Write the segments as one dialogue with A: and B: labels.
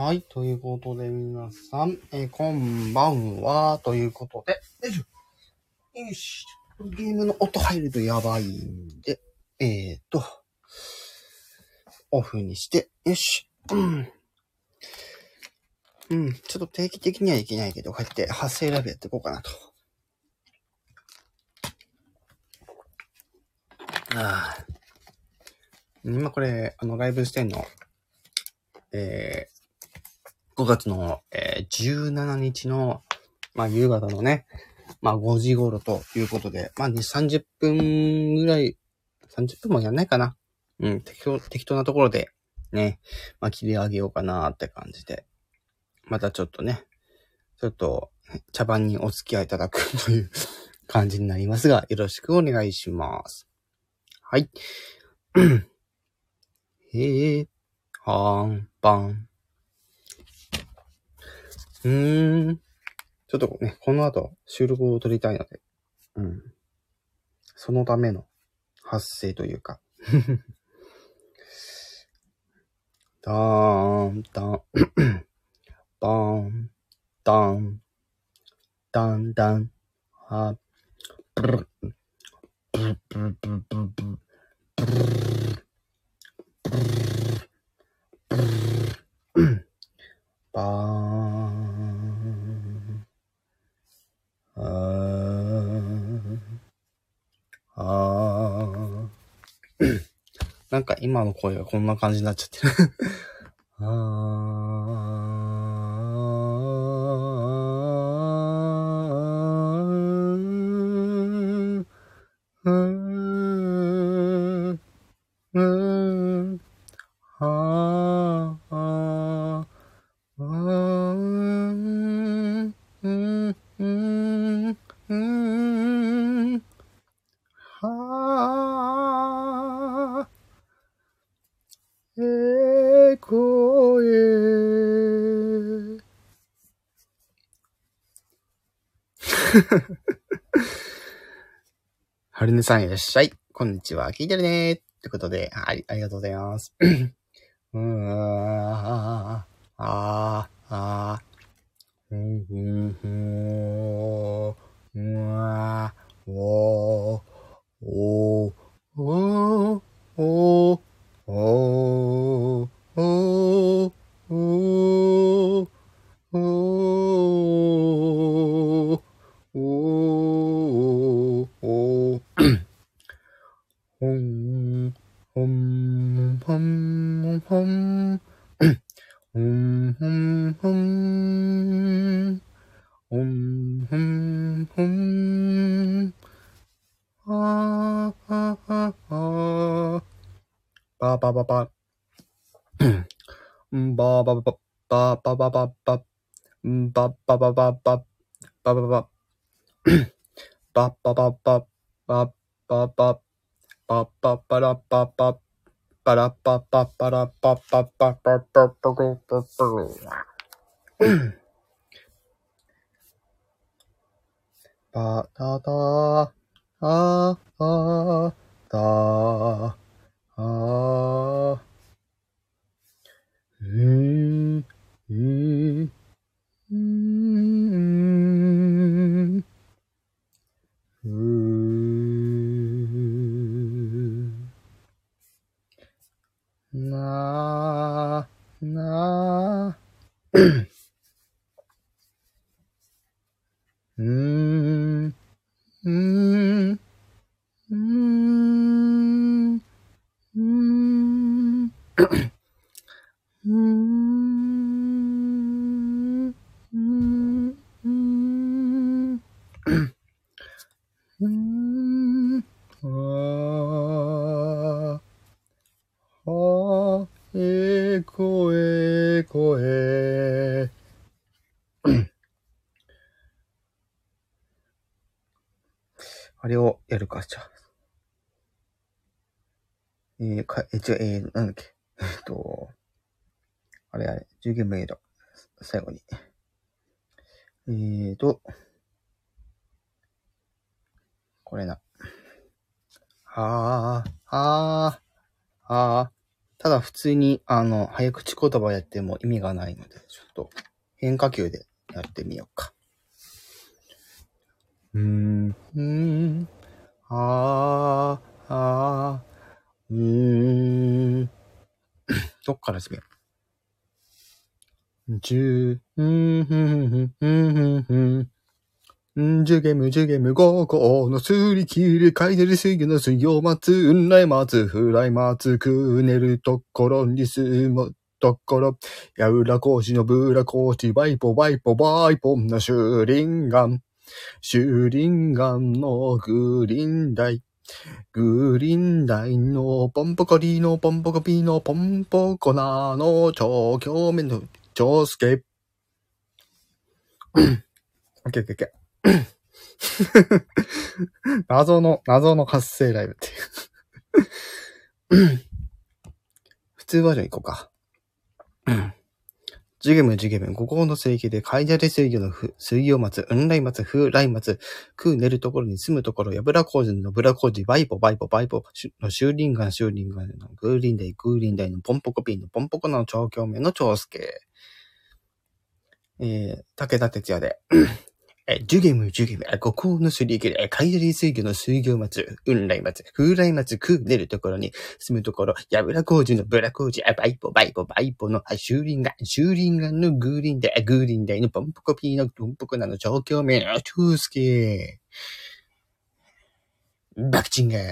A: はい。ということで、皆さん、えーこんばんは。ということで、よいしょ。よし。ゲームの音入るとやばいんで、えーと、オフにして、よし。うん。うん。ちょっと定期的にはいけないけど、こうやって発声ライブやっていこうかなと。ああ。今これ、あの、ライブしてんの、えー、5月の、えー17日の、まあ、夕方のね、まあ、5時頃ということで、まあ、2、30分ぐらい、30分もやんないかな。うん、適当、適当なところで、ね、まあ、切り上げようかなって感じで、またちょっとね、ちょっと、茶番にお付き合いいただくという感じになりますが、よろしくお願いします。はい。へえ、はーん、ぱん。うーん。ちょっとね、この後収録を撮りたいので、うん。そのための発声というか。だーん、だん、ばーん、だん、だんだん、は、ブルッ、ブルッブルッブルッブルッブルッブルッばーん。あー。あー。なんか今の声がこんな感じになっちゃってる。あー。うーん。うーん。はーあー。あー。うん。うん。うん。はー。えこえ。はるねさんいらっしゃい。こんにちは。聞いてるね。ってことで、はい、ありがとうございます。うーん、あー、あー、あー、うん、うん、うん、うん、あー、おー、おー、おー、おー、おー、ばばばば、ん。ばばばば、ばばばばば、んばばばばば、ばばば、ばばばば、ばばば、パッパッパラッパッパッパラッパッパッパラッパッパッパあー、えー、えー、うん、うん、うーん、うーん、うーん、うーん、あー。はえこえこえ。あれをやるか、じゃあ。えー、か、え、違う、えー、なんだっけ。えっと、あれあれ、10ゲームメイド。最後に。えーと、これな。はー、はー、はただ普通に、あの、早口言葉やっても意味がないので、ちょっと変化球でやってみようか。うーん、うーん、あー、あー、うーん。どっから始めよう。じゅう、んふんふんふんふんふん。んじゅげむじゅげむごこのすり切りかいてる水魚の水を待つ、うんらい待つ、ふらい待つ、くねるところに住むところ、やうらこうしのぶらこうし、バイポバイポバイポのシュリンガン。シュリンガンのグリーンダイ。グリーンダイのポンポコリのポンポコピーのポンポコナーの超強面の超スケ。オッケーオッケーオッケー。謎の、謎の発声ライブっていう。普通バージョン行こうか。ジゲムジゲム、五行の水域で、カイジャレ水魚の水魚松、雲来松、風来松、空、寝るところに住むところ、やぶら工事のぶら工事、バイポバイポバイポ、の修林岩修林岩のグーリンダイグーリンダイのポンポコピンのポンポコの超強面の長介。えー、武田鉄矢で、え、ジュゲムジュゲム、五行のすり切れ、カイジャレ水魚の水魚を待つ、うんらい待つ、ふうらい待つ、くう寝るところに住むところ、やぶらこうじのぶらこうじ、あバイポバイポバイポの、シューリンガン、シューリンガンのグーリンダイ、グーリンダイのポンポコピーのポンポコなの超強面の超助。バクチンガー。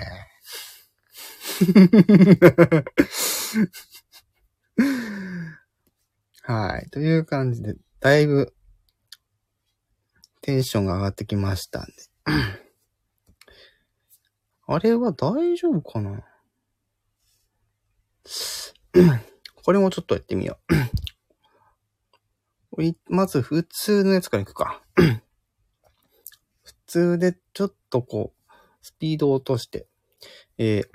A: はい。という感じで、だいぶ、テンションが上がってきましたんで。あれは大丈夫かな？これもちょっとやってみよう。まず普通のやつからいくか。普通でちょっとこう、スピードを落として、えー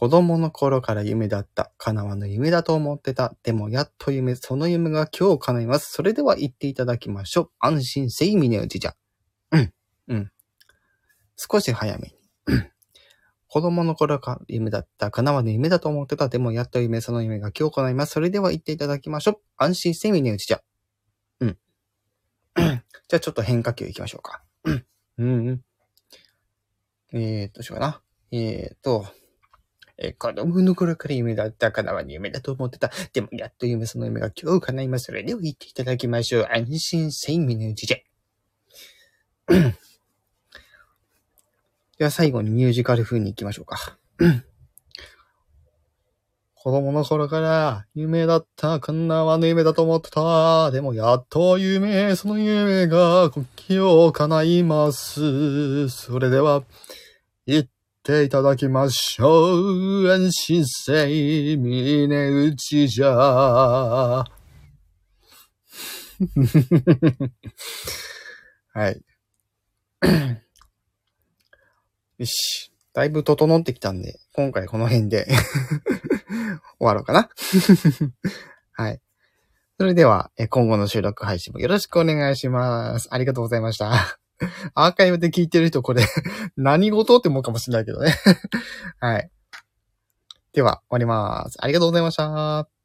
A: 子供の頃から夢だった。叶わぬ夢だと思ってた。でもやっと夢、その夢が今日叶います。それでは言っていただきましょう。安心せい、峰打ちじゃ。うん。うん。少し早めに。子供の頃から夢だった。叶わぬ夢だと思ってた。でもやっと夢、その夢が今日叶います。それでは言っていただきましょう。安心せい、峰打ちじゃ。うん。じゃあちょっと変化球いきましょうか。うん。うん。えーっと、しようかな。えーっと、えー子供の頃から夢だった。叶わぬ夢だと思ってた。でもやっと夢、その夢が今日叶います。それでは言っていただきましょう。安心せい、峰打ちじゃ。では最後にミュージカル風に行きましょうか。子供の頃から夢だった、叶わぬ夢だと思ってた。でもやっと夢、その夢が今日叶います。それでは、言っていただきましょう。安心せい、峰打ちじゃ。はい。よし。だいぶ整ってきたんで、今回この辺で 終わろうかな。はい。それでは、今後の収録配信もよろしくお願いします。ありがとうございました。アーカイブで聞いてる人これ 何事って思うかもしれないけどね。はい。では、終わります。ありがとうございました。